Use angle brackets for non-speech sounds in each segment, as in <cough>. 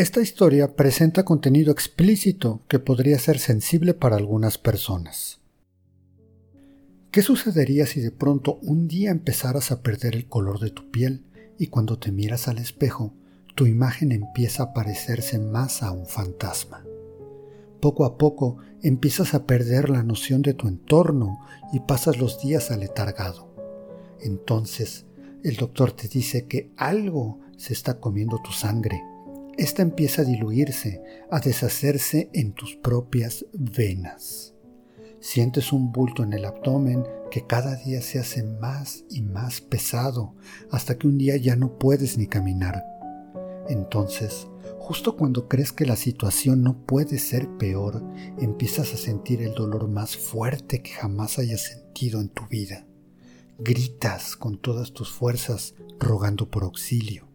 Esta historia presenta contenido explícito que podría ser sensible para algunas personas. ¿Qué sucedería si de pronto un día empezaras a perder el color de tu piel y cuando te miras al espejo, tu imagen empieza a parecerse más a un fantasma? Poco a poco empiezas a perder la noción de tu entorno y pasas los días aletargado. Entonces, el doctor te dice que algo se está comiendo tu sangre esta empieza a diluirse, a deshacerse en tus propias venas. Sientes un bulto en el abdomen que cada día se hace más y más pesado hasta que un día ya no puedes ni caminar. Entonces, justo cuando crees que la situación no puede ser peor, empiezas a sentir el dolor más fuerte que jamás hayas sentido en tu vida. Gritas con todas tus fuerzas rogando por auxilio.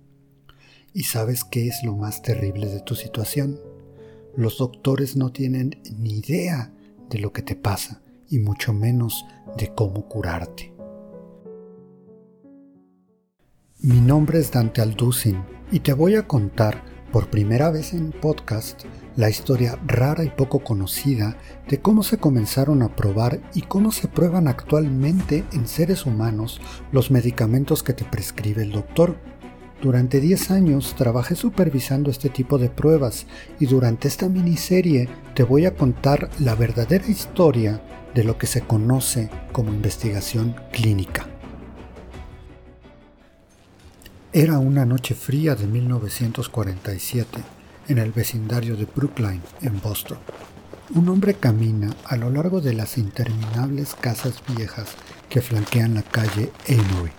¿Y sabes qué es lo más terrible de tu situación? Los doctores no tienen ni idea de lo que te pasa y mucho menos de cómo curarte. Mi nombre es Dante Alducin y te voy a contar por primera vez en podcast la historia rara y poco conocida de cómo se comenzaron a probar y cómo se prueban actualmente en seres humanos los medicamentos que te prescribe el doctor durante 10 años trabajé supervisando este tipo de pruebas y durante esta miniserie te voy a contar la verdadera historia de lo que se conoce como investigación clínica. Era una noche fría de 1947 en el vecindario de Brookline, en Boston. Un hombre camina a lo largo de las interminables casas viejas que flanquean la calle Amory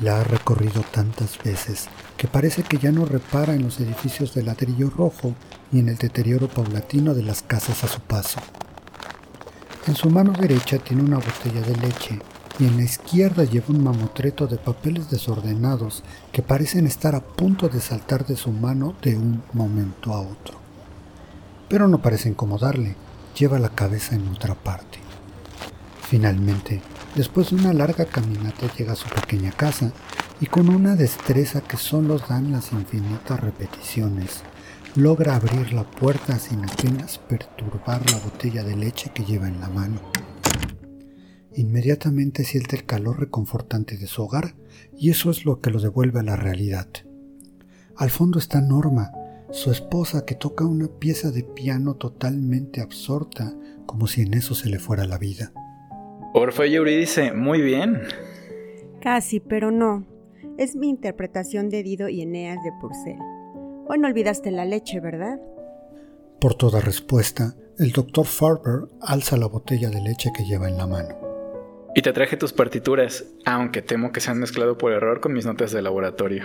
la ha recorrido tantas veces que parece que ya no repara en los edificios de ladrillo rojo ni en el deterioro paulatino de las casas a su paso. En su mano derecha tiene una botella de leche y en la izquierda lleva un mamotreto de papeles desordenados que parecen estar a punto de saltar de su mano de un momento a otro. Pero no parece incomodarle, lleva la cabeza en otra parte. Finalmente, Después de una larga caminata llega a su pequeña casa y con una destreza que solo dan las infinitas repeticiones, logra abrir la puerta sin apenas perturbar la botella de leche que lleva en la mano. Inmediatamente siente el calor reconfortante de su hogar y eso es lo que lo devuelve a la realidad. Al fondo está Norma, su esposa que toca una pieza de piano totalmente absorta, como si en eso se le fuera la vida. Orfeo y Eurídice, muy bien. Casi, pero no. Es mi interpretación de Dido y Eneas de Purcell. Hoy no olvidaste la leche, ¿verdad? Por toda respuesta, el doctor Farber alza la botella de leche que lleva en la mano. Y te traje tus partituras, aunque temo que se han mezclado por error con mis notas de laboratorio.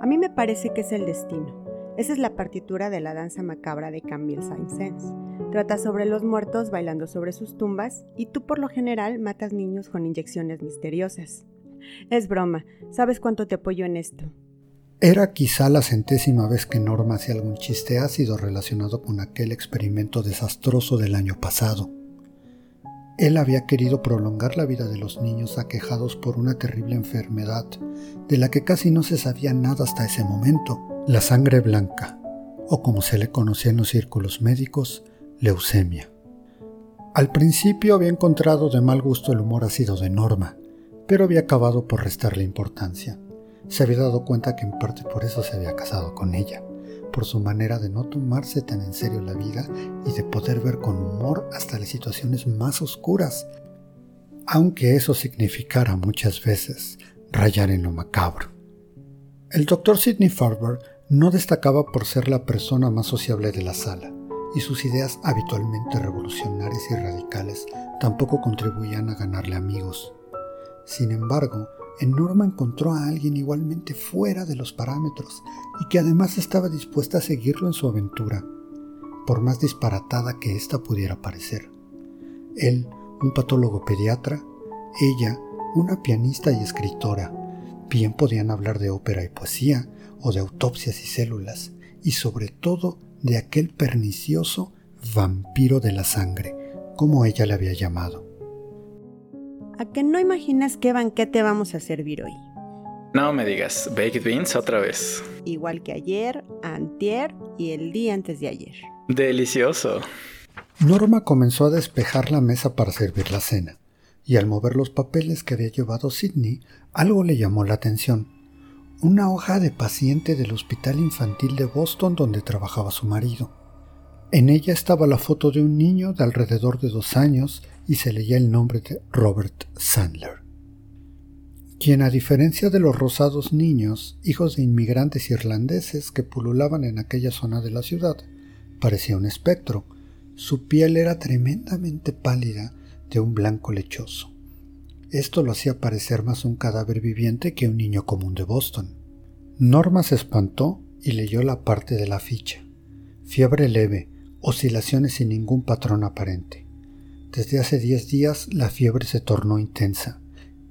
A mí me parece que es el destino. Esa es la partitura de la danza macabra de Camille Saint-Saëns. Trata sobre los muertos bailando sobre sus tumbas y tú por lo general matas niños con inyecciones misteriosas. Es broma, ¿sabes cuánto te apoyo en esto? Era quizá la centésima vez que Norma hacía algún chiste ácido relacionado con aquel experimento desastroso del año pasado. Él había querido prolongar la vida de los niños aquejados por una terrible enfermedad, de la que casi no se sabía nada hasta ese momento, la sangre blanca, o como se le conocía en los círculos médicos, leucemia. Al principio había encontrado de mal gusto el humor ácido de Norma, pero había acabado por restarle importancia. Se había dado cuenta que en parte por eso se había casado con ella, por su manera de no tomarse tan en serio la vida y de poder ver con humor hasta las situaciones más oscuras, aunque eso significara muchas veces rayar en lo macabro. El doctor Sidney Farber no destacaba por ser la persona más sociable de la sala y sus ideas habitualmente revolucionarias y radicales tampoco contribuían a ganarle amigos. Sin embargo, en Norma encontró a alguien igualmente fuera de los parámetros y que además estaba dispuesta a seguirlo en su aventura, por más disparatada que ésta pudiera parecer. Él, un patólogo pediatra, ella, una pianista y escritora, bien podían hablar de ópera y poesía, o de autopsias y células, y sobre todo de aquel pernicioso vampiro de la sangre, como ella le había llamado. ¿A que no imaginas qué banquete vamos a servir hoy? No me digas, baked beans otra vez. Igual que ayer, antier y el día antes de ayer. Delicioso. Norma comenzó a despejar la mesa para servir la cena, y al mover los papeles que había llevado Sidney, algo le llamó la atención. Una hoja de paciente del Hospital Infantil de Boston donde trabajaba su marido. En ella estaba la foto de un niño de alrededor de dos años y se leía el nombre de Robert Sandler quien a diferencia de los rosados niños, hijos de inmigrantes irlandeses que pululaban en aquella zona de la ciudad, parecía un espectro. Su piel era tremendamente pálida, de un blanco lechoso. Esto lo hacía parecer más un cadáver viviente que un niño común de Boston. Norma se espantó y leyó la parte de la ficha. Fiebre leve, oscilaciones sin ningún patrón aparente. Desde hace diez días la fiebre se tornó intensa.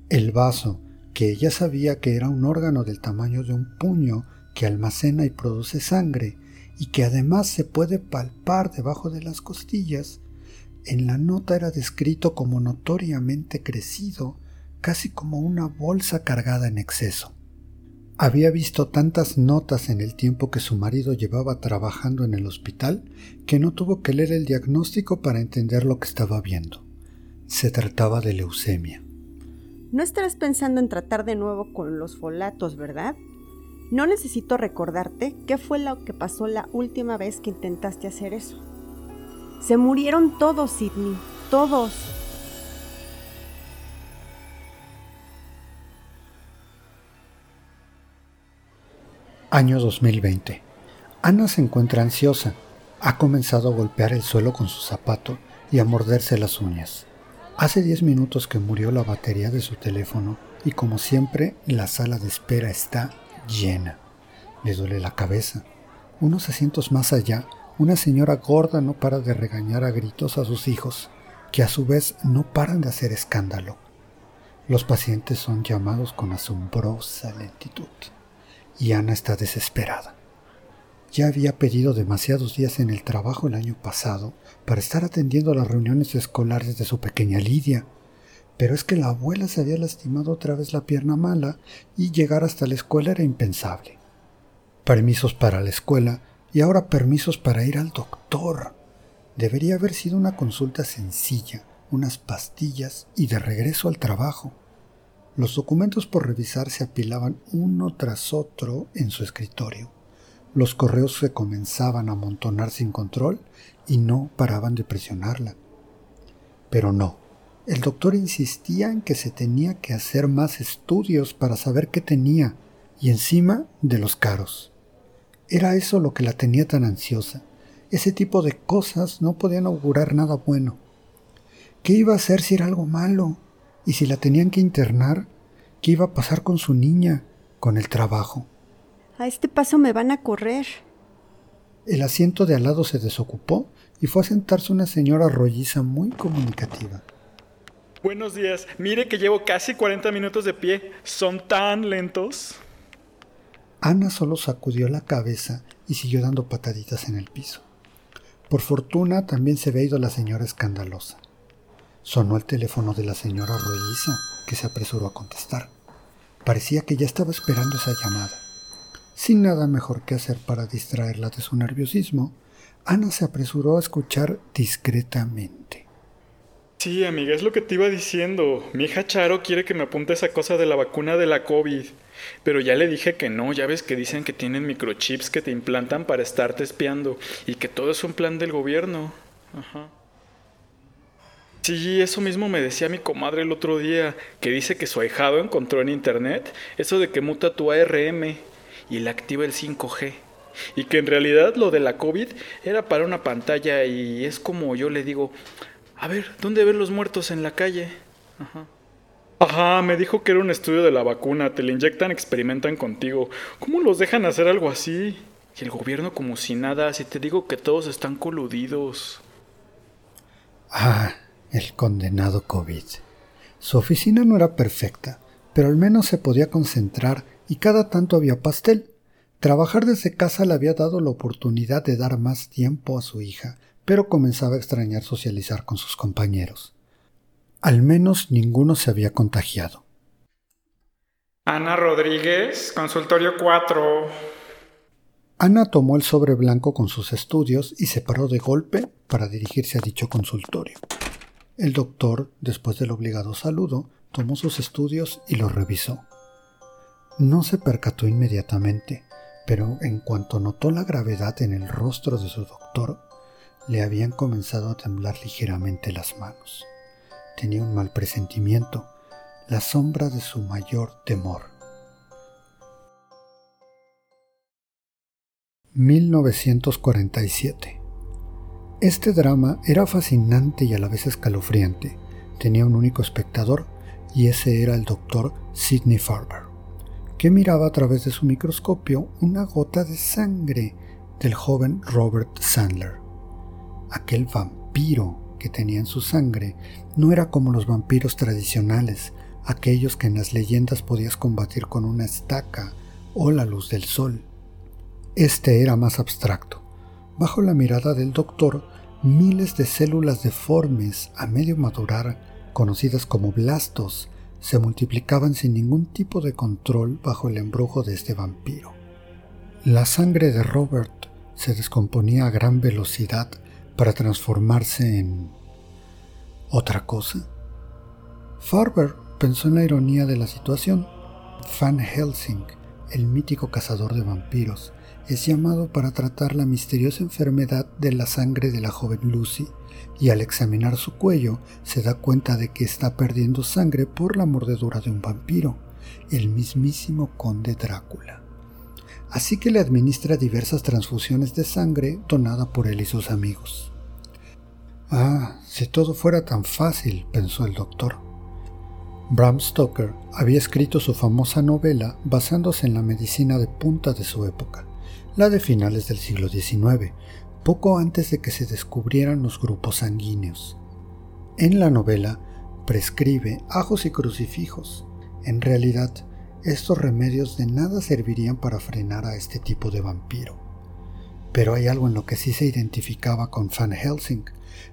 El vaso, que ella sabía que era un órgano del tamaño de un puño que almacena y produce sangre y que además se puede palpar debajo de las costillas, en la nota era descrito como notoriamente crecido, casi como una bolsa cargada en exceso. Había visto tantas notas en el tiempo que su marido llevaba trabajando en el hospital que no tuvo que leer el diagnóstico para entender lo que estaba viendo. Se trataba de leucemia. No estarás pensando en tratar de nuevo con los folatos, ¿verdad? No necesito recordarte qué fue lo que pasó la última vez que intentaste hacer eso. Se murieron todos, Sidney, todos. Año 2020. Ana se encuentra ansiosa. Ha comenzado a golpear el suelo con su zapato y a morderse las uñas. Hace 10 minutos que murió la batería de su teléfono y como siempre la sala de espera está llena. Le duele la cabeza. Unos asientos más allá, una señora gorda no para de regañar a gritos a sus hijos, que a su vez no paran de hacer escándalo. Los pacientes son llamados con asombrosa lentitud y Ana está desesperada. Ya había pedido demasiados días en el trabajo el año pasado para estar atendiendo las reuniones escolares de su pequeña Lidia. Pero es que la abuela se había lastimado otra vez la pierna mala y llegar hasta la escuela era impensable. Permisos para la escuela y ahora permisos para ir al doctor. Debería haber sido una consulta sencilla, unas pastillas y de regreso al trabajo. Los documentos por revisar se apilaban uno tras otro en su escritorio. Los correos se comenzaban a amontonar sin control y no paraban de presionarla. Pero no, el doctor insistía en que se tenía que hacer más estudios para saber qué tenía, y encima de los caros. Era eso lo que la tenía tan ansiosa. Ese tipo de cosas no podían augurar nada bueno. ¿Qué iba a hacer si era algo malo? ¿Y si la tenían que internar? ¿Qué iba a pasar con su niña? ¿Con el trabajo? A este paso me van a correr. El asiento de al lado se desocupó y fue a sentarse una señora rolliza muy comunicativa. Buenos días. Mire que llevo casi 40 minutos de pie. ¿Son tan lentos? Ana solo sacudió la cabeza y siguió dando pataditas en el piso. Por fortuna también se había ido la señora escandalosa. Sonó el teléfono de la señora rolliza, que se apresuró a contestar. Parecía que ya estaba esperando esa llamada. Sin nada mejor que hacer para distraerla de su nerviosismo, Ana se apresuró a escuchar discretamente. Sí, amiga, es lo que te iba diciendo. Mi hija Charo quiere que me apunte esa cosa de la vacuna de la COVID. Pero ya le dije que no, ya ves que dicen que tienen microchips que te implantan para estarte espiando y que todo es un plan del gobierno. Ajá. Sí, eso mismo me decía mi comadre el otro día, que dice que su ahijado encontró en internet eso de que muta tu ARM y le activa el 5G. Y que en realidad lo de la COVID era para una pantalla y es como yo le digo, a ver, ¿dónde ven los muertos en la calle? Ajá. Ajá, me dijo que era un estudio de la vacuna, te la inyectan, experimentan contigo. ¿Cómo los dejan hacer algo así? Y el gobierno como si nada, si te digo que todos están coludidos. Ah, el condenado COVID. Su oficina no era perfecta, pero al menos se podía concentrar y cada tanto había pastel. Trabajar desde casa le había dado la oportunidad de dar más tiempo a su hija, pero comenzaba a extrañar socializar con sus compañeros. Al menos ninguno se había contagiado. Ana Rodríguez, consultorio 4. Ana tomó el sobre blanco con sus estudios y se paró de golpe para dirigirse a dicho consultorio. El doctor, después del obligado saludo, tomó sus estudios y los revisó. No se percató inmediatamente, pero en cuanto notó la gravedad en el rostro de su doctor, le habían comenzado a temblar ligeramente las manos. Tenía un mal presentimiento, la sombra de su mayor temor. 1947 Este drama era fascinante y a la vez escalofriante. Tenía un único espectador y ese era el doctor Sidney Farber, que miraba a través de su microscopio una gota de sangre del joven Robert Sandler. Aquel vampiro que tenía en su sangre no era como los vampiros tradicionales, aquellos que en las leyendas podías combatir con una estaca o la luz del sol. Este era más abstracto. Bajo la mirada del doctor, miles de células deformes a medio madurar, conocidas como blastos, se multiplicaban sin ningún tipo de control bajo el embrujo de este vampiro. La sangre de Robert se descomponía a gran velocidad para transformarse en otra cosa. Farber Pensó en la ironía de la situación. Van Helsing, el mítico cazador de vampiros, es llamado para tratar la misteriosa enfermedad de la sangre de la joven Lucy, y al examinar su cuello se da cuenta de que está perdiendo sangre por la mordedura de un vampiro, el mismísimo conde Drácula. Así que le administra diversas transfusiones de sangre donada por él y sus amigos. Ah, si todo fuera tan fácil, pensó el doctor. Bram Stoker había escrito su famosa novela basándose en la medicina de punta de su época, la de finales del siglo XIX, poco antes de que se descubrieran los grupos sanguíneos. En la novela prescribe ajos y crucifijos. En realidad, estos remedios de nada servirían para frenar a este tipo de vampiro. Pero hay algo en lo que sí se identificaba con Van Helsing,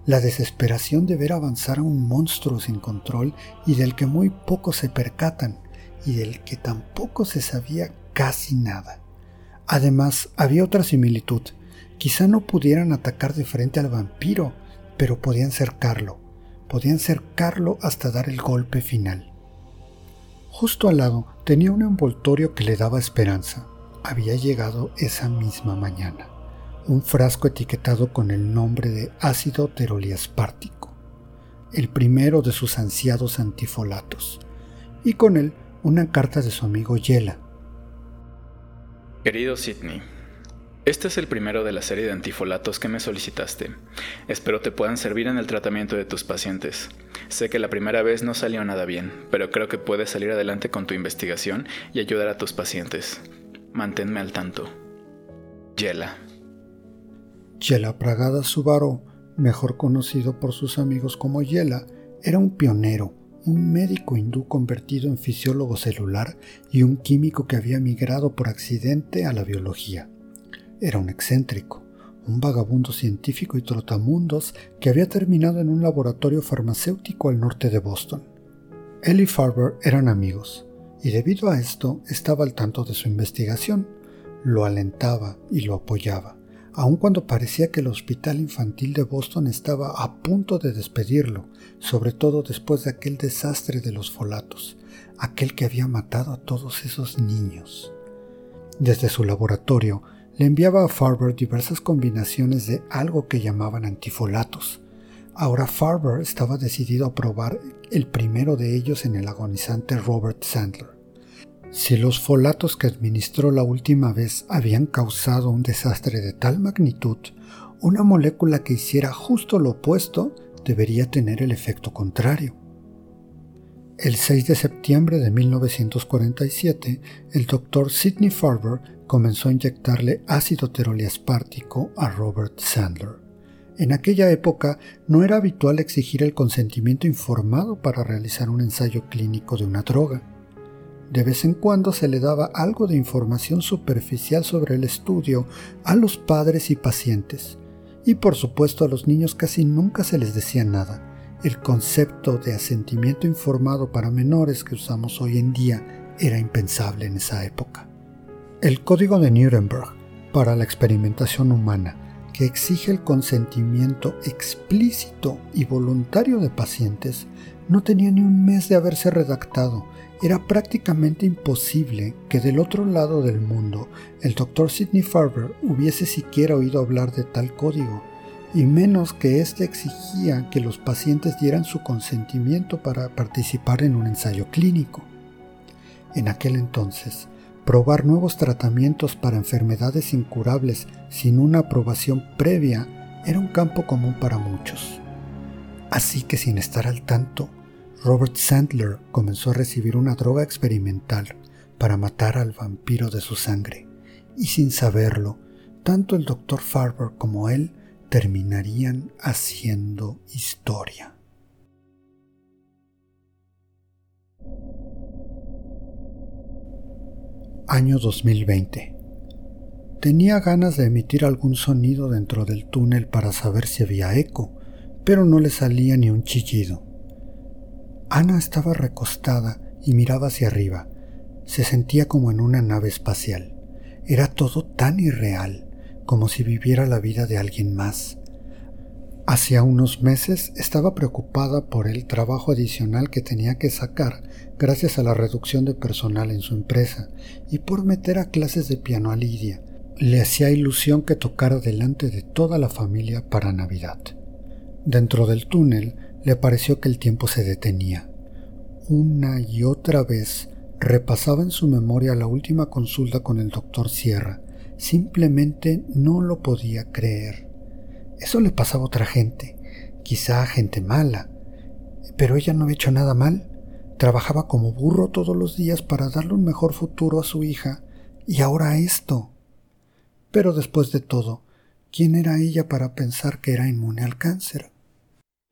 la desesperación de ver avanzar a un monstruo sin control y del que muy pocos se percatan y del que tampoco se sabía casi nada. Además, había otra similitud. Quizá no pudieran atacar de frente al vampiro, pero podían cercarlo. Podían cercarlo hasta dar el golpe final. Justo al lado tenía un envoltorio que le daba esperanza. Había llegado esa misma mañana un frasco etiquetado con el nombre de ácido teroliaspártico, el primero de sus ansiados antifolatos, y con él una carta de su amigo Yela. Querido Sidney, este es el primero de la serie de antifolatos que me solicitaste. Espero te puedan servir en el tratamiento de tus pacientes. Sé que la primera vez no salió nada bien, pero creo que puedes salir adelante con tu investigación y ayudar a tus pacientes. Manténme al tanto. Yela. Yela Pragada Subaru, mejor conocido por sus amigos como Yela, era un pionero, un médico hindú convertido en fisiólogo celular y un químico que había migrado por accidente a la biología. Era un excéntrico, un vagabundo científico y trotamundos que había terminado en un laboratorio farmacéutico al norte de Boston. Él y Farber eran amigos, y debido a esto estaba al tanto de su investigación, lo alentaba y lo apoyaba aun cuando parecía que el Hospital Infantil de Boston estaba a punto de despedirlo, sobre todo después de aquel desastre de los folatos, aquel que había matado a todos esos niños. Desde su laboratorio le enviaba a Farber diversas combinaciones de algo que llamaban antifolatos. Ahora Farber estaba decidido a probar el primero de ellos en el agonizante Robert Sandler. Si los folatos que administró la última vez habían causado un desastre de tal magnitud, una molécula que hiciera justo lo opuesto debería tener el efecto contrario. El 6 de septiembre de 1947, el doctor Sidney Farber comenzó a inyectarle ácido teroliaspártico a Robert Sandler. En aquella época no era habitual exigir el consentimiento informado para realizar un ensayo clínico de una droga. De vez en cuando se le daba algo de información superficial sobre el estudio a los padres y pacientes, y por supuesto a los niños casi nunca se les decía nada. El concepto de asentimiento informado para menores que usamos hoy en día era impensable en esa época. El Código de Nuremberg para la experimentación humana, que exige el consentimiento explícito y voluntario de pacientes, no tenía ni un mes de haberse redactado. Era prácticamente imposible que del otro lado del mundo el doctor Sidney Farber hubiese siquiera oído hablar de tal código, y menos que éste exigía que los pacientes dieran su consentimiento para participar en un ensayo clínico. En aquel entonces, probar nuevos tratamientos para enfermedades incurables sin una aprobación previa era un campo común para muchos. Así que sin estar al tanto, Robert Sandler comenzó a recibir una droga experimental para matar al vampiro de su sangre, y sin saberlo, tanto el Dr. Farber como él terminarían haciendo historia. Año 2020. Tenía ganas de emitir algún sonido dentro del túnel para saber si había eco, pero no le salía ni un chillido. Ana estaba recostada y miraba hacia arriba. Se sentía como en una nave espacial. Era todo tan irreal, como si viviera la vida de alguien más. Hacía unos meses estaba preocupada por el trabajo adicional que tenía que sacar gracias a la reducción de personal en su empresa y por meter a clases de piano a Lidia. Le hacía ilusión que tocara delante de toda la familia para Navidad. Dentro del túnel le pareció que el tiempo se detenía. Una y otra vez repasaba en su memoria la última consulta con el doctor Sierra. Simplemente no lo podía creer. Eso le pasaba a otra gente, quizá a gente mala, pero ella no había hecho nada mal. Trabajaba como burro todos los días para darle un mejor futuro a su hija, y ahora esto. Pero después de todo, ¿quién era ella para pensar que era inmune al cáncer?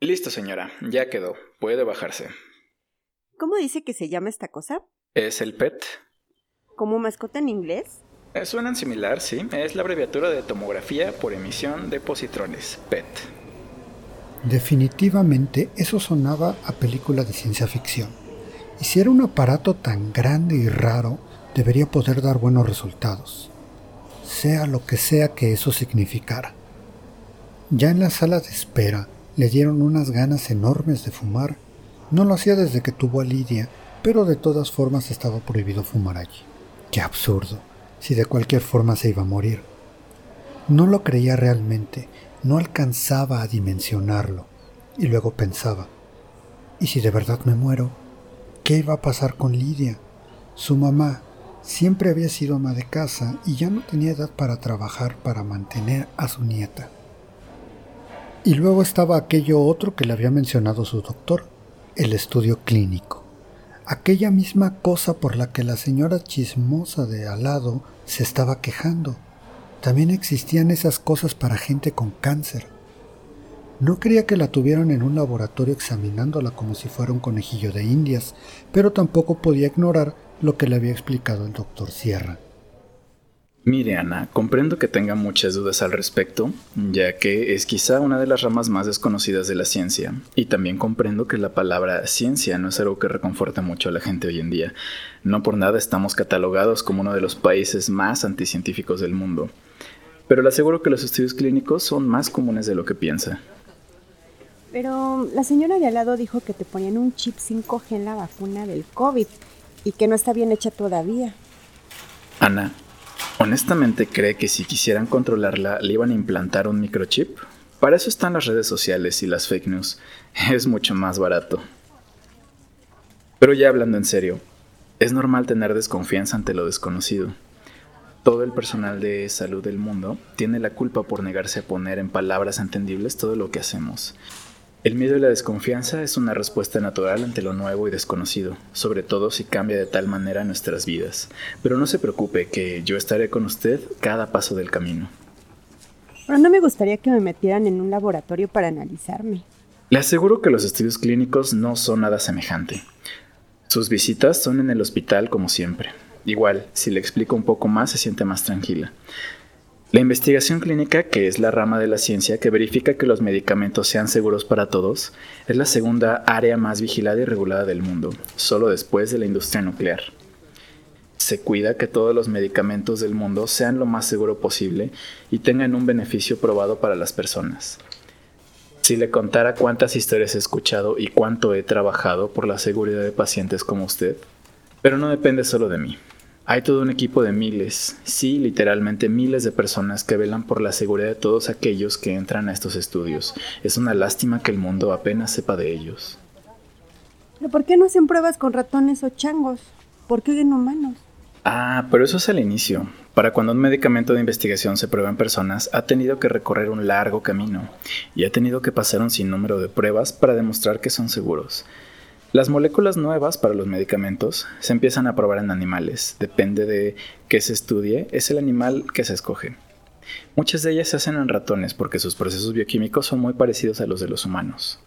Listo, señora, ya quedó. Puede bajarse. ¿Cómo dice que se llama esta cosa? Es el PET. ¿Como mascota en inglés? Eh, suenan similar, sí. Es la abreviatura de tomografía por emisión de positrones, PET. Definitivamente eso sonaba a película de ciencia ficción. Y si era un aparato tan grande y raro, debería poder dar buenos resultados, sea lo que sea que eso significara. Ya en la sala de espera le dieron unas ganas enormes de fumar. No lo hacía desde que tuvo a Lidia, pero de todas formas estaba prohibido fumar allí. ¡Qué absurdo! si de cualquier forma se iba a morir. No lo creía realmente, no alcanzaba a dimensionarlo, y luego pensaba, ¿y si de verdad me muero? ¿Qué iba a pasar con Lidia? Su mamá siempre había sido ama de casa y ya no tenía edad para trabajar para mantener a su nieta. Y luego estaba aquello otro que le había mencionado su doctor, el estudio clínico aquella misma cosa por la que la señora chismosa de al lado se estaba quejando. También existían esas cosas para gente con cáncer. No quería que la tuvieran en un laboratorio examinándola como si fuera un conejillo de indias, pero tampoco podía ignorar lo que le había explicado el doctor Sierra. Mire, Ana, comprendo que tenga muchas dudas al respecto, ya que es quizá una de las ramas más desconocidas de la ciencia, y también comprendo que la palabra ciencia no es algo que reconforta mucho a la gente hoy en día. No por nada estamos catalogados como uno de los países más anticientíficos del mundo. Pero le aseguro que los estudios clínicos son más comunes de lo que piensa. Pero la señora de al lado dijo que te ponían un chip 5G en la vacuna del COVID y que no está bien hecha todavía. Ana, ¿Honestamente cree que si quisieran controlarla le iban a implantar un microchip? Para eso están las redes sociales y las fake news. <laughs> Es mucho más barato. Pero ya hablando en serio, es normal tener desconfianza ante lo desconocido. Todo el personal de salud del mundo tiene la culpa por negarse a poner en palabras entendibles todo lo que hacemos. El miedo y la desconfianza es una respuesta natural ante lo nuevo y desconocido, sobre todo si cambia de tal manera nuestras vidas. Pero no se preocupe que yo estaré con usted cada paso del camino. Pero no me gustaría que me metieran en un laboratorio para analizarme. Le aseguro que los estudios clínicos no son nada semejante. Sus visitas son en el hospital como siempre. Igual, si le explico un poco más se siente más tranquila. La investigación clínica, que es la rama de la ciencia que verifica que los medicamentos sean seguros para todos, es la segunda área más vigilada y regulada del mundo, solo después de la industria nuclear. Se cuida que todos los medicamentos del mundo sean lo más seguro posible y tengan un beneficio probado para las personas. Si le contara cuántas historias he escuchado y cuánto he trabajado por la seguridad de pacientes como usted, pero no depende solo de mí. Hay todo un equipo de miles, sí, literalmente miles de personas que velan por la seguridad de todos aquellos que entran a estos estudios. Es una lástima que el mundo apenas sepa de ellos. ¿Pero por qué no hacen pruebas con ratones o changos? ¿Por qué en humanos? Ah, pero eso es al inicio. Para cuando un medicamento de investigación se prueba en personas, ha tenido que recorrer un largo camino y ha tenido que pasar un sinnúmero de pruebas para demostrar que son seguros. Las moléculas nuevas para los medicamentos se empiezan a probar en animales. Depende de qué se estudie, es el animal que se escoge. Muchas de ellas se hacen en ratones porque sus procesos bioquímicos son muy parecidos a los de los humanos.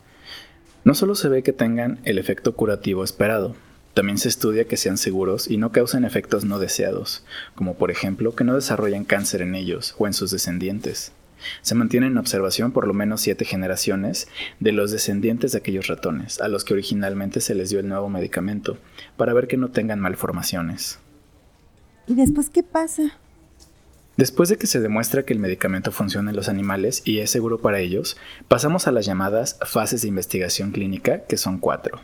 No solo se ve que tengan el efecto curativo esperado, también se estudia que sean seguros y no causen efectos no deseados, como por ejemplo que no desarrollen cáncer en ellos o en sus descendientes. Se mantiene en observación por lo menos siete generaciones de los descendientes de aquellos ratones, a los que originalmente se les dio el nuevo medicamento, para ver que no tengan malformaciones. ¿Y después qué pasa? Después de que se demuestra que el medicamento funciona en los animales y es seguro para ellos, pasamos a las llamadas fases de investigación clínica, que son cuatro.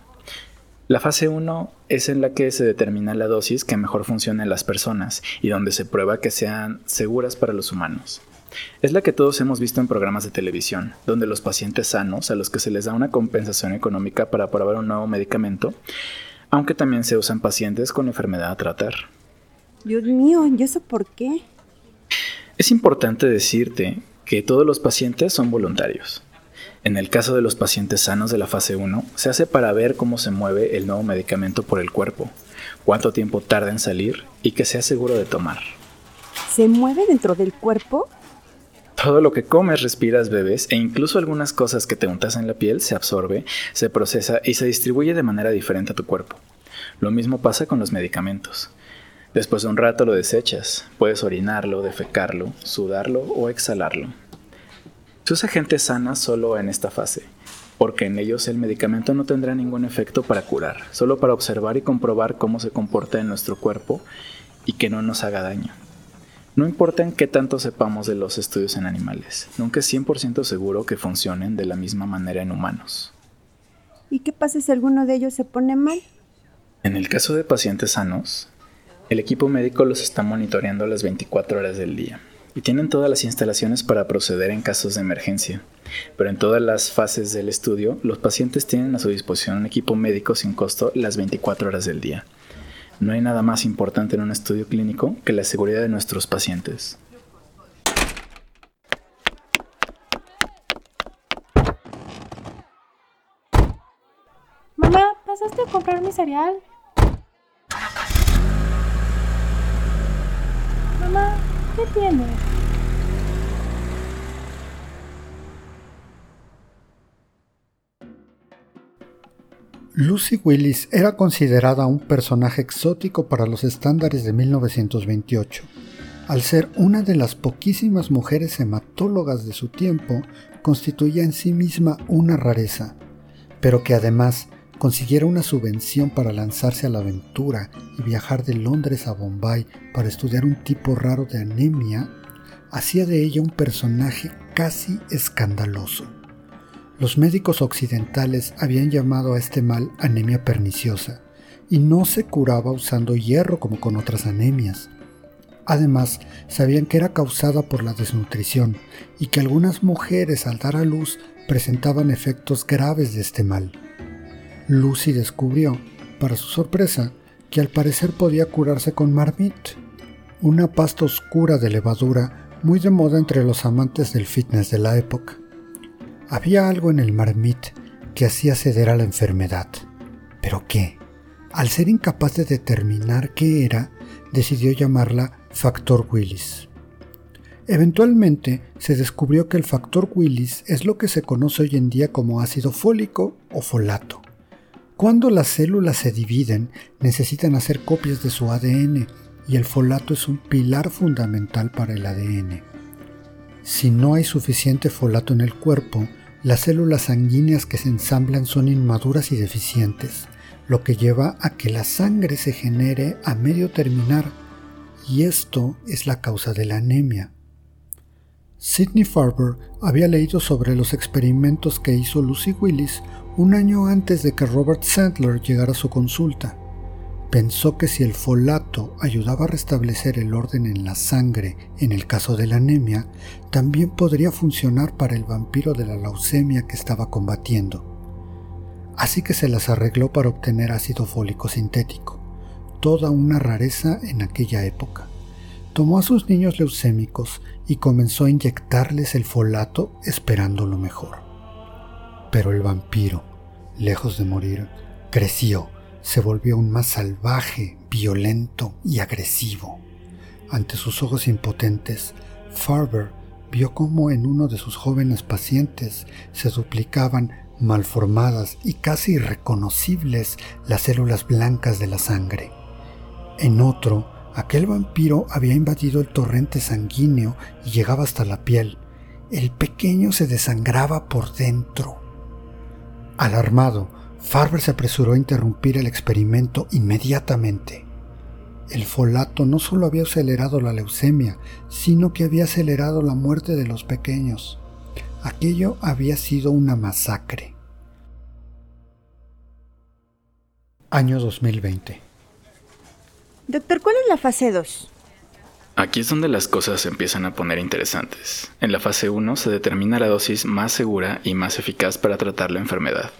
La fase 1 es en la que se determina la dosis que mejor funciona en las personas y donde se prueba que sean seguras para los humanos. Es la que todos hemos visto en programas de televisión, donde los pacientes sanos, a los que se les da una compensación económica para probar un nuevo medicamento, aunque también se usan pacientes con enfermedad a tratar. Dios mío, ¿y eso por qué? Es importante decirte que todos los pacientes son voluntarios. En el caso de los pacientes sanos de la fase 1, se hace para ver cómo se mueve el nuevo medicamento por el cuerpo, cuánto tiempo tarda en salir y que sea seguro de tomar. ¿Se mueve dentro del cuerpo? Todo lo que comes, respiras, bebes e incluso algunas cosas que te untas en la piel se absorbe, se procesa y se distribuye de manera diferente a tu cuerpo. Lo mismo pasa con los medicamentos. Después de un rato lo desechas, puedes orinarlo, defecarlo, sudarlo o exhalarlo. Se usa gente sana solo en esta fase, porque en ellos el medicamento no tendrá ningún efecto para curar, solo para observar y comprobar cómo se comporta en nuestro cuerpo y que no nos haga daño. No importa en qué tanto sepamos de los estudios en animales, nunca es 100% seguro que funcionen de la misma manera en humanos. ¿Y qué pasa si alguno de ellos se pone mal? En el caso de pacientes sanos, el equipo médico los está monitoreando las 24 horas del día y tienen todas las instalaciones para proceder en casos de emergencia. Pero en todas las fases del estudio, los pacientes tienen a su disposición un equipo médico sin costo las 24 horas del día. No hay nada más importante en un estudio clínico que la seguridad de nuestros pacientes. Mamá, ¿pasaste a comprar mi cereal? Mamá, ¿qué tienes? Lucy Willis era considerada un personaje exótico para los estándares de 1928. Al ser una de las poquísimas mujeres hematólogas de su tiempo, constituía en sí misma una rareza, pero que además consiguiera una subvención para lanzarse a la aventura y viajar de Londres a Bombay para estudiar un tipo raro de anemia, hacía de ella un personaje casi escandaloso. Los médicos occidentales habían llamado a este mal anemia perniciosa y no se curaba usando hierro como con otras anemias. Además, sabían que era causada por la desnutrición y que algunas mujeres al dar a luz presentaban efectos graves de este mal. Lucy descubrió, para su sorpresa, que al parecer podía curarse con marmit, una pasta oscura de levadura muy de moda entre los amantes del fitness de la época. Había algo en el marmit que hacía ceder a la enfermedad. ¿Pero qué? Al ser incapaz de determinar qué era, decidió llamarla factor Willis. Eventualmente se descubrió que el factor Willis es lo que se conoce hoy en día como ácido fólico o folato. Cuando las células se dividen, necesitan hacer copias de su ADN y el folato es un pilar fundamental para el ADN. Si no hay suficiente folato en el cuerpo, las células sanguíneas que se ensamblan son inmaduras y deficientes, lo que lleva a que la sangre se genere a medio terminar, y esto es la causa de la anemia. Sidney Farber había leído sobre los experimentos que hizo Lucy Willis un año antes de que Robert Sandler llegara a su consulta. Pensó que si el folato ayudaba a restablecer el orden en la sangre en el caso de la anemia, también podría funcionar para el vampiro de la leucemia que estaba combatiendo. Así que se las arregló para obtener ácido fólico sintético, toda una rareza en aquella época. Tomó a sus niños leucémicos y comenzó a inyectarles el folato esperando lo mejor. Pero el vampiro, lejos de morir, creció, se volvió aún más salvaje, violento y agresivo. Ante sus ojos impotentes, Farber vio cómo en uno de sus jóvenes pacientes se duplicaban malformadas y casi irreconocibles las células blancas de la sangre. En otro, aquel vampiro había invadido el torrente sanguíneo y llegaba hasta la piel. El pequeño se desangraba por dentro. Alarmado, Farber se apresuró a interrumpir el experimento inmediatamente. El folato no solo había acelerado la leucemia, sino que había acelerado la muerte de los pequeños. Aquello había sido una masacre. Año 2020. Doctor, ¿cuál es la fase 2? Aquí es donde las cosas se empiezan a poner interesantes. En la fase 1 se determina la dosis más segura y más eficaz para tratar la enfermedad,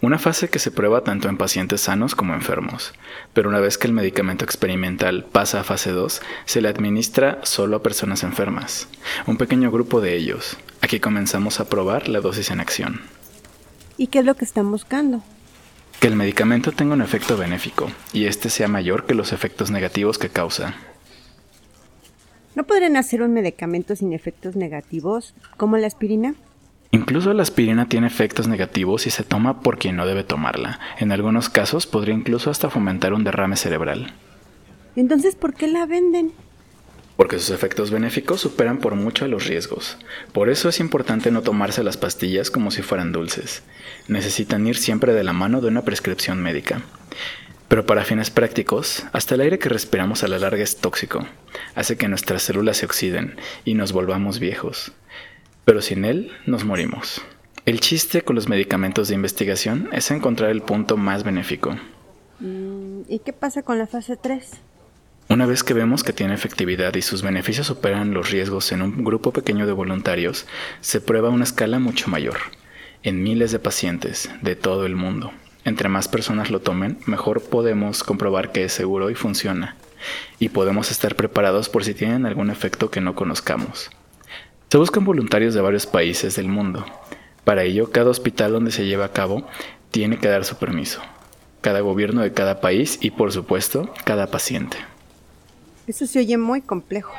una fase que se prueba tanto en pacientes sanos como enfermos. Pero una vez que el medicamento experimental pasa a fase 2, se le administra solo a personas enfermas, un pequeño grupo de ellos. Aquí comenzamos a probar la dosis en acción. ¿Y qué es lo que están buscando? Que el medicamento tenga un efecto benéfico y este sea mayor que los efectos negativos que causa. ¿No podrían hacer un medicamento sin efectos negativos, como la aspirina? Incluso la aspirina tiene efectos negativos si se toma por quien no debe tomarla. En algunos casos podría incluso hasta fomentar un derrame cerebral. Entonces, ¿por qué la venden? Porque sus efectos benéficos superan por mucho los riesgos. Por eso es importante no tomarse las pastillas como si fueran dulces. Necesitan ir siempre de la mano de una prescripción médica. Pero para fines prácticos, hasta el aire que respiramos a la larga es tóxico, hace que nuestras células se oxiden y nos volvamos viejos. Pero sin él nos morimos. El chiste con los medicamentos de investigación es encontrar el punto más benéfico. Mm, ¿Y qué pasa con la fase 3? Una vez que vemos que tiene efectividad y sus beneficios superan los riesgos en un grupo pequeño de voluntarios, se prueba a una escala mucho mayor, en miles de pacientes de todo el mundo. Entre más personas lo tomen, mejor podemos comprobar que es seguro y funciona, y podemos estar preparados por si tienen algún efecto que no conozcamos. Se buscan voluntarios de varios países del mundo. Para ello, cada hospital donde se lleva a cabo tiene que dar su permiso. Cada gobierno de cada país y, por supuesto, cada paciente. Eso se oye muy complejo.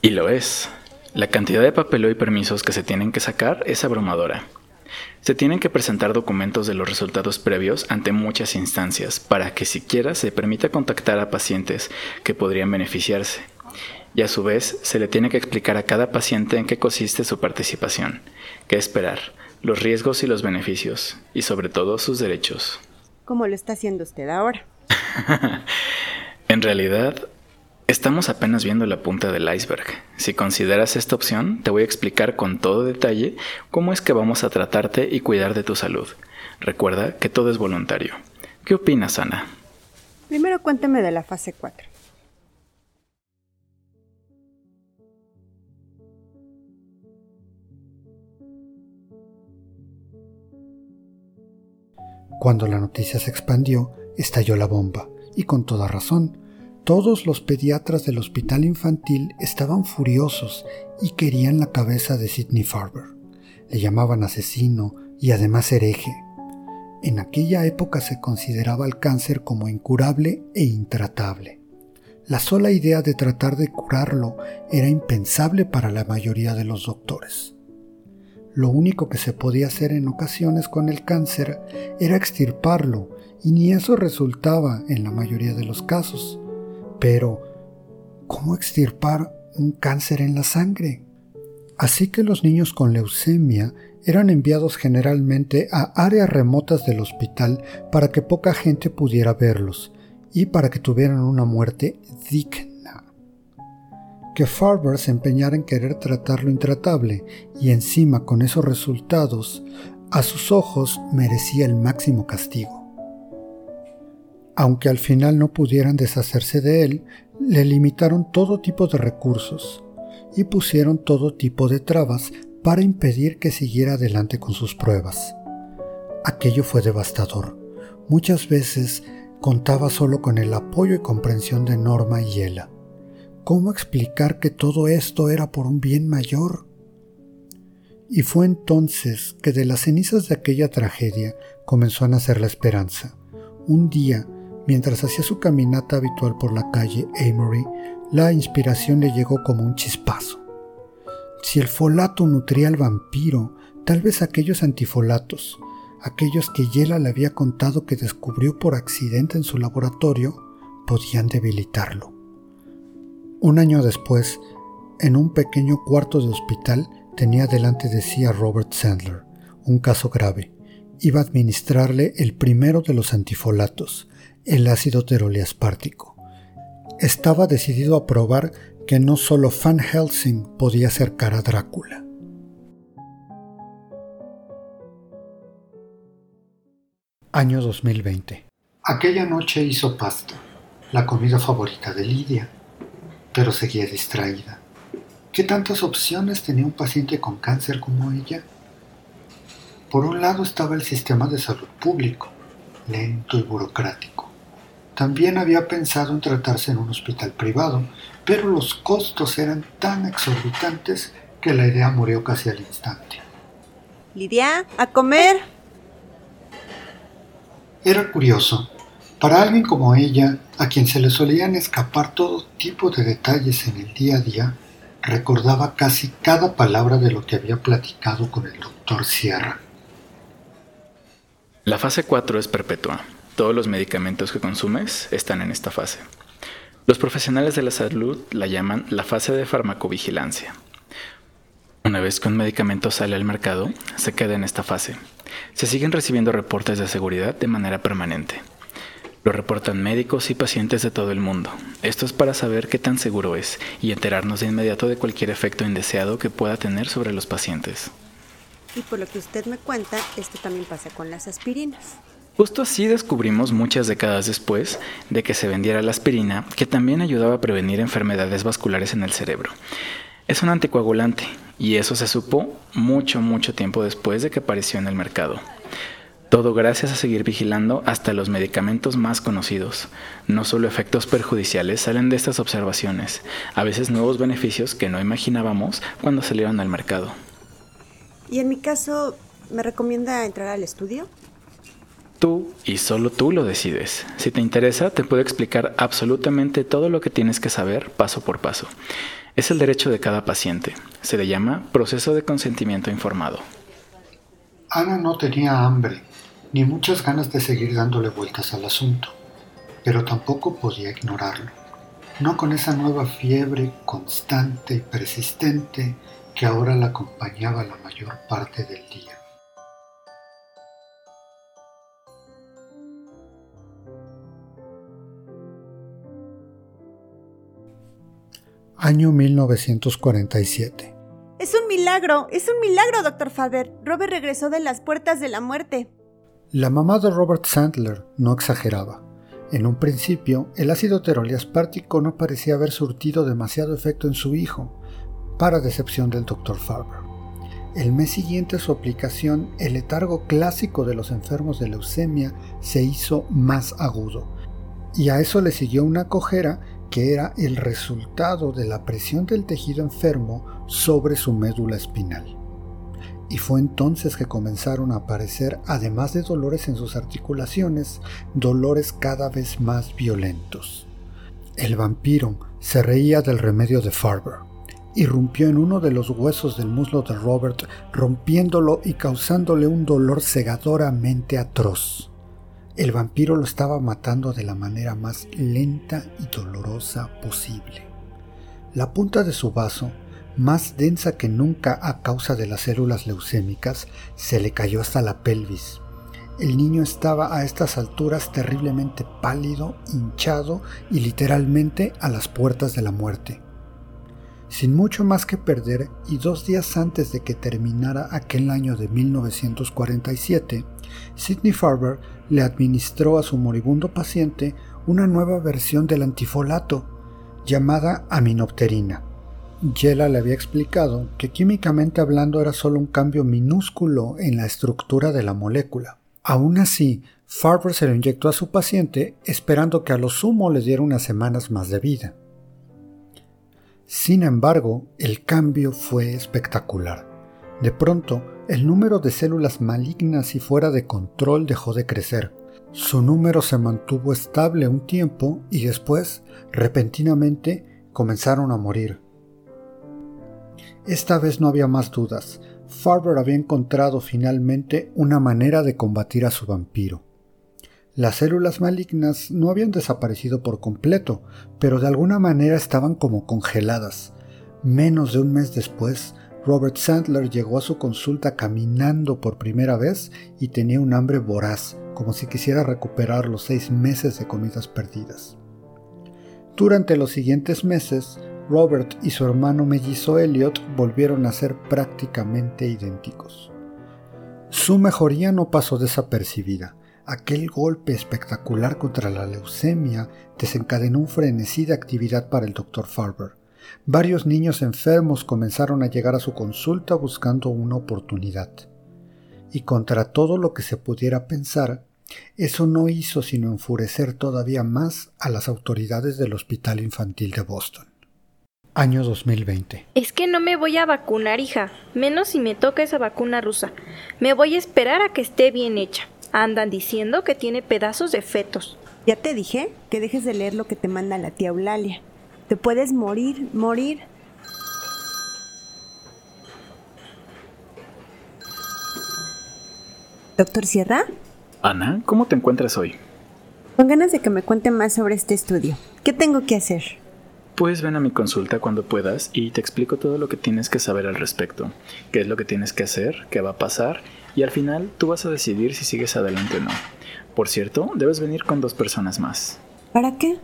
Y lo es. La cantidad de papeleo y permisos que se tienen que sacar es abrumadora. Se tienen que presentar documentos de los resultados previos ante muchas instancias para que siquiera se permita contactar a pacientes que podrían beneficiarse. Y a su vez se le tiene que explicar a cada paciente en qué consiste su participación, qué esperar, los riesgos y los beneficios, y sobre todo sus derechos. ¿Cómo lo está haciendo usted ahora? <laughs> en realidad, Estamos apenas viendo la punta del iceberg. Si consideras esta opción, te voy a explicar con todo detalle cómo es que vamos a tratarte y cuidar de tu salud. Recuerda que todo es voluntario. ¿Qué opinas, Ana? Primero cuéntame de la fase 4. Cuando la noticia se expandió, estalló la bomba, y con toda razón, todos los pediatras del hospital infantil estaban furiosos y querían la cabeza de Sidney Farber. Le llamaban asesino y además hereje. En aquella época se consideraba el cáncer como incurable e intratable. La sola idea de tratar de curarlo era impensable para la mayoría de los doctores. Lo único que se podía hacer en ocasiones con el cáncer era extirparlo, y ni eso resultaba en la mayoría de los casos. Pero, ¿cómo extirpar un cáncer en la sangre? Así que los niños con leucemia eran enviados generalmente a áreas remotas del hospital para que poca gente pudiera verlos y para que tuvieran una muerte digna. Que Farber se empeñara en querer tratar lo intratable y encima con esos resultados, a sus ojos merecía el máximo castigo. Aunque al final no pudieran deshacerse de él, le limitaron todo tipo de recursos y pusieron todo tipo de trabas para impedir que siguiera adelante con sus pruebas. Aquello fue devastador. Muchas veces contaba solo con el apoyo y comprensión de Norma y Ella. ¿Cómo explicar que todo esto era por un bien mayor? Y fue entonces que de las cenizas de aquella tragedia comenzó a nacer la esperanza. Un día, mientras hacía su caminata habitual por la calle Amory, la inspiración le llegó como un chispazo. Si el folato nutría al vampiro, tal vez aquellos antifolatos, aquellos que Yela le había contado que descubrió por accidente en su laboratorio, podían debilitarlo. Un año después, en un pequeño cuarto de hospital, tenía delante de sí a Robert Sandler, un caso grave. Iba a administrarle el primero de los antifolatos, el ácido teroliaspártico. Estaba decidido a probar que no solo Van Helsing podía acercar a Drácula. Año 2020. Aquella noche hizo pasta, la comida favorita de Lidia, pero seguía distraída. ¿Qué tantas opciones tenía un paciente con cáncer como ella? Por un lado estaba el sistema de salud público, lento y burocrático. También había pensado en tratarse en un hospital privado, pero los costos eran tan exorbitantes que la idea murió casi al instante. Lidia, a comer. Era curioso. Para alguien como ella, a quien se le solían escapar todo tipo de detalles en el día a día, recordaba casi cada palabra de lo que había platicado con el doctor Sierra. La fase 4 es perpetua. Todos los medicamentos que consumes están en esta fase. Los profesionales de la salud la llaman la fase de farmacovigilancia. Una vez que un medicamento sale al mercado, se queda en esta fase. Se siguen recibiendo reportes de seguridad de manera permanente. Lo reportan médicos y pacientes de todo el mundo. Esto es para saber qué tan seguro es y enterarnos de inmediato de cualquier efecto indeseado que pueda tener sobre los pacientes. Y por lo que usted me cuenta, esto también pasa con las aspirinas. Justo así descubrimos muchas décadas después de que se vendiera la aspirina, que también ayudaba a prevenir enfermedades vasculares en el cerebro. Es un anticoagulante y eso se supo mucho, mucho tiempo después de que apareció en el mercado. Todo gracias a seguir vigilando hasta los medicamentos más conocidos. No solo efectos perjudiciales salen de estas observaciones, a veces nuevos beneficios que no imaginábamos cuando salieron al mercado. Y en mi caso, ¿me recomienda entrar al estudio? Tú y solo tú lo decides. Si te interesa, te puedo explicar absolutamente todo lo que tienes que saber paso por paso. Es el derecho de cada paciente. Se le llama proceso de consentimiento informado. Ana no tenía hambre, ni muchas ganas de seguir dándole vueltas al asunto, pero tampoco podía ignorarlo. No con esa nueva fiebre constante y persistente que ahora la acompañaba la mayor parte del día. Año 1947. Es un milagro, es un milagro, doctor Faber. Robert regresó de las puertas de la muerte. La mamá de Robert Sandler no exageraba. En un principio, el ácido teroliaspártico no parecía haber surtido demasiado efecto en su hijo, para decepción del doctor Faber. El mes siguiente a su aplicación, el letargo clásico de los enfermos de leucemia se hizo más agudo, y a eso le siguió una cojera que era el resultado de la presión del tejido enfermo sobre su médula espinal. Y fue entonces que comenzaron a aparecer, además de dolores en sus articulaciones, dolores cada vez más violentos. El vampiro se reía del remedio de Farber. Irrumpió en uno de los huesos del muslo de Robert, rompiéndolo y causándole un dolor cegadoramente atroz. El vampiro lo estaba matando de la manera más lenta y dolorosa posible. La punta de su vaso más densa que nunca a causa de las células leucémicas, se le cayó hasta la pelvis. El niño estaba a estas alturas terriblemente pálido, hinchado y literalmente a las puertas de la muerte. Sin mucho más que perder y dos días antes de que terminara aquel año de 1947, Sidney Farber le administró a su moribundo paciente una nueva versión del antifolato, llamada aminopterina. Yela le había explicado que químicamente hablando era solo un cambio minúsculo en la estructura de la molécula. Aún así, Farber se lo inyectó a su paciente esperando que a lo sumo le diera unas semanas más de vida. Sin embargo, el cambio fue espectacular. De pronto, el número de células malignas y fuera de control dejó de crecer. Su número se mantuvo estable un tiempo y después, repentinamente, comenzaron a morir. Esta vez no había más dudas. Farber había encontrado finalmente una manera de combatir a su vampiro. Las células malignas no habían desaparecido por completo, pero de alguna manera estaban como congeladas. Menos de un mes después, Robert Sandler llegó a su consulta caminando por primera vez y tenía un hambre voraz, como si quisiera recuperar los seis meses de comidas perdidas. Durante los siguientes meses, Robert y su hermano mellizo Elliot volvieron a ser prácticamente idénticos. Su mejoría no pasó desapercibida. Aquel golpe espectacular contra la leucemia desencadenó un frenesí de actividad para el Dr. Farber. Varios niños enfermos comenzaron a llegar a su consulta buscando una oportunidad. Y contra todo lo que se pudiera pensar, eso no hizo sino enfurecer todavía más a las autoridades del Hospital Infantil de Boston. Año 2020. Es que no me voy a vacunar, hija, menos si me toca esa vacuna rusa. Me voy a esperar a que esté bien hecha. Andan diciendo que tiene pedazos de fetos. Ya te dije que dejes de leer lo que te manda la tía Eulalia. Te puedes morir, morir. Doctor Sierra. Ana, ¿cómo te encuentras hoy? Con ganas de que me cuente más sobre este estudio. ¿Qué tengo que hacer? Puedes ven a mi consulta cuando puedas y te explico todo lo que tienes que saber al respecto, qué es lo que tienes que hacer, qué va a pasar y al final tú vas a decidir si sigues adelante o no. Por cierto, debes venir con dos personas más. ¿Para qué?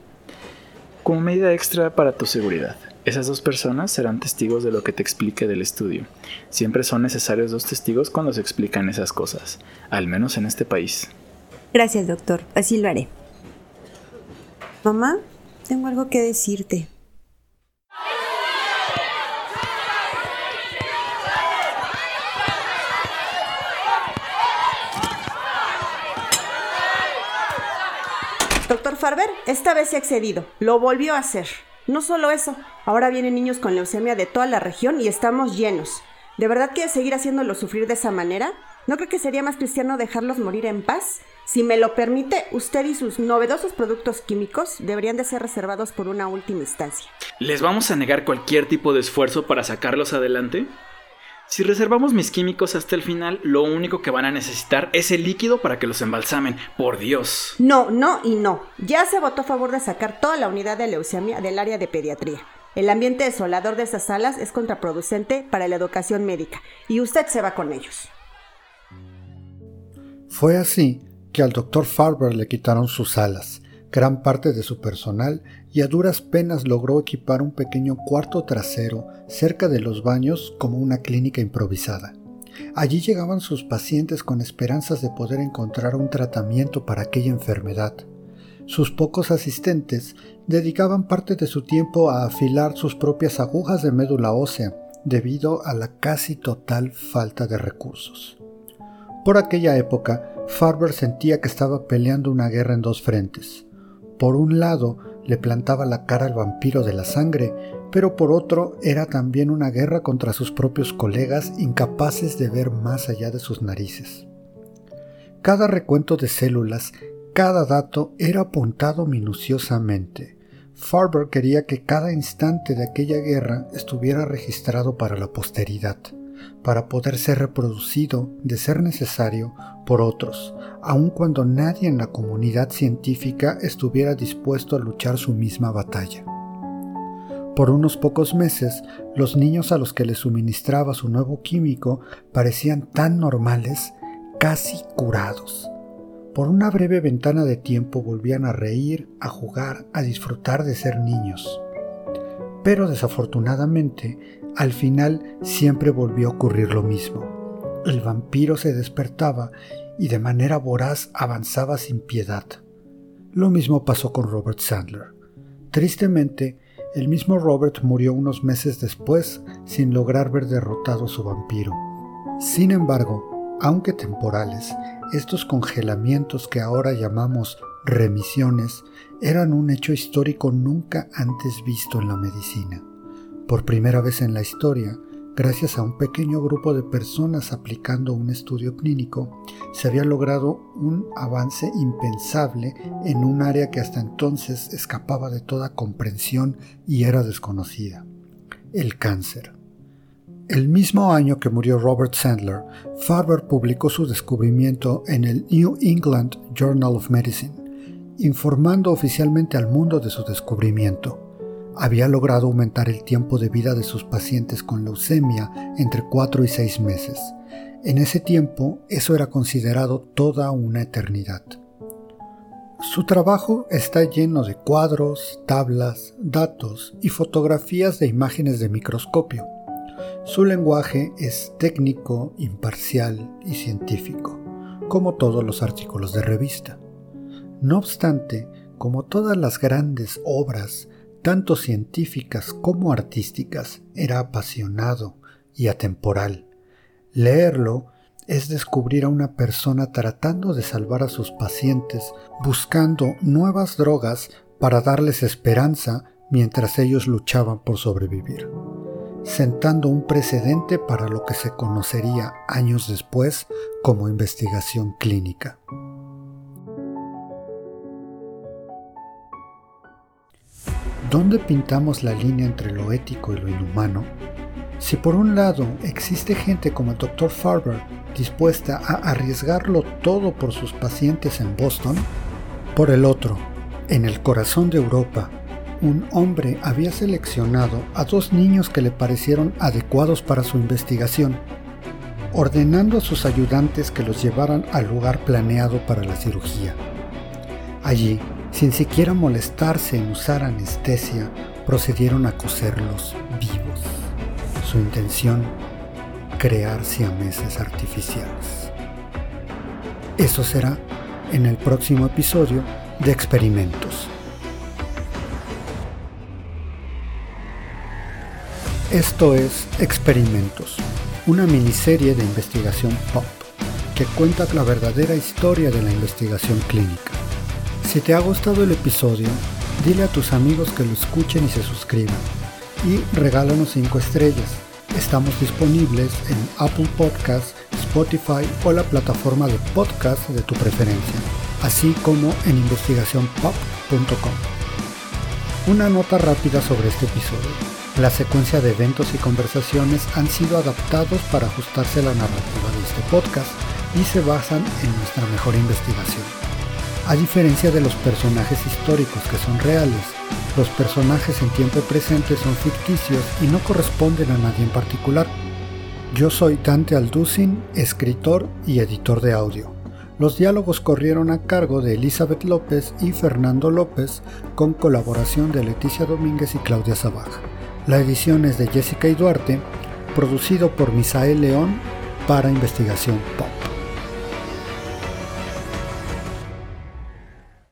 Como medida extra para tu seguridad. Esas dos personas serán testigos de lo que te explique del estudio. Siempre son necesarios dos testigos cuando se explican esas cosas, al menos en este país. Gracias, doctor. Así lo haré. Mamá, tengo algo que decirte. Doctor Farber, esta vez se ha excedido. Lo volvió a hacer. No solo eso, ahora vienen niños con leucemia de toda la región y estamos llenos. ¿De verdad quiere seguir haciéndolos sufrir de esa manera? ¿No cree que sería más cristiano dejarlos morir en paz? Si me lo permite, usted y sus novedosos productos químicos deberían de ser reservados por una última instancia. ¿Les vamos a negar cualquier tipo de esfuerzo para sacarlos adelante? Si reservamos mis químicos hasta el final, lo único que van a necesitar es el líquido para que los embalsamen. Por Dios. No, no y no. Ya se votó a favor de sacar toda la unidad de leucemia del área de pediatría. El ambiente desolador de esas salas es contraproducente para la educación médica y usted se va con ellos. Fue así que al doctor Farber le quitaron sus salas, gran parte de su personal y a duras penas logró equipar un pequeño cuarto trasero cerca de los baños como una clínica improvisada. Allí llegaban sus pacientes con esperanzas de poder encontrar un tratamiento para aquella enfermedad. Sus pocos asistentes dedicaban parte de su tiempo a afilar sus propias agujas de médula ósea debido a la casi total falta de recursos. Por aquella época, Farber sentía que estaba peleando una guerra en dos frentes. Por un lado, le plantaba la cara al vampiro de la sangre, pero por otro era también una guerra contra sus propios colegas incapaces de ver más allá de sus narices. Cada recuento de células, cada dato era apuntado minuciosamente. Farber quería que cada instante de aquella guerra estuviera registrado para la posteridad para poder ser reproducido, de ser necesario, por otros, aun cuando nadie en la comunidad científica estuviera dispuesto a luchar su misma batalla. Por unos pocos meses, los niños a los que le suministraba su nuevo químico parecían tan normales, casi curados. Por una breve ventana de tiempo volvían a reír, a jugar, a disfrutar de ser niños. Pero desafortunadamente, al final siempre volvió a ocurrir lo mismo. El vampiro se despertaba y de manera voraz avanzaba sin piedad. Lo mismo pasó con Robert Sandler. Tristemente, el mismo Robert murió unos meses después sin lograr ver derrotado a su vampiro. Sin embargo, aunque temporales, estos congelamientos que ahora llamamos remisiones eran un hecho histórico nunca antes visto en la medicina. Por primera vez en la historia, gracias a un pequeño grupo de personas aplicando un estudio clínico, se había logrado un avance impensable en un área que hasta entonces escapaba de toda comprensión y era desconocida, el cáncer. El mismo año que murió Robert Sandler, Farber publicó su descubrimiento en el New England Journal of Medicine, informando oficialmente al mundo de su descubrimiento había logrado aumentar el tiempo de vida de sus pacientes con leucemia entre 4 y 6 meses. En ese tiempo eso era considerado toda una eternidad. Su trabajo está lleno de cuadros, tablas, datos y fotografías de imágenes de microscopio. Su lenguaje es técnico, imparcial y científico, como todos los artículos de revista. No obstante, como todas las grandes obras, tanto científicas como artísticas, era apasionado y atemporal. Leerlo es descubrir a una persona tratando de salvar a sus pacientes, buscando nuevas drogas para darles esperanza mientras ellos luchaban por sobrevivir, sentando un precedente para lo que se conocería años después como investigación clínica. ¿Dónde pintamos la línea entre lo ético y lo inhumano? Si por un lado existe gente como el Dr. Farber dispuesta a arriesgarlo todo por sus pacientes en Boston, por el otro, en el corazón de Europa, un hombre había seleccionado a dos niños que le parecieron adecuados para su investigación, ordenando a sus ayudantes que los llevaran al lugar planeado para la cirugía. Allí, sin siquiera molestarse en usar anestesia, procedieron a coserlos vivos. Su intención, crear siameses artificiales. Eso será en el próximo episodio de Experimentos. Esto es Experimentos, una miniserie de investigación pop que cuenta la verdadera historia de la investigación clínica. Si te ha gustado el episodio, dile a tus amigos que lo escuchen y se suscriban. Y regálanos 5 estrellas. Estamos disponibles en Apple Podcasts, Spotify o la plataforma de podcast de tu preferencia, así como en investigacionpop.com. Una nota rápida sobre este episodio. La secuencia de eventos y conversaciones han sido adaptados para ajustarse a la narrativa de este podcast y se basan en nuestra mejor investigación. A diferencia de los personajes históricos que son reales, los personajes en tiempo presente son ficticios y no corresponden a nadie en particular. Yo soy Dante Alducin, escritor y editor de audio. Los diálogos corrieron a cargo de Elizabeth López y Fernando López, con colaboración de Leticia Domínguez y Claudia Sabaj. La edición es de Jessica y Duarte, producido por Misael León para Investigación Pop.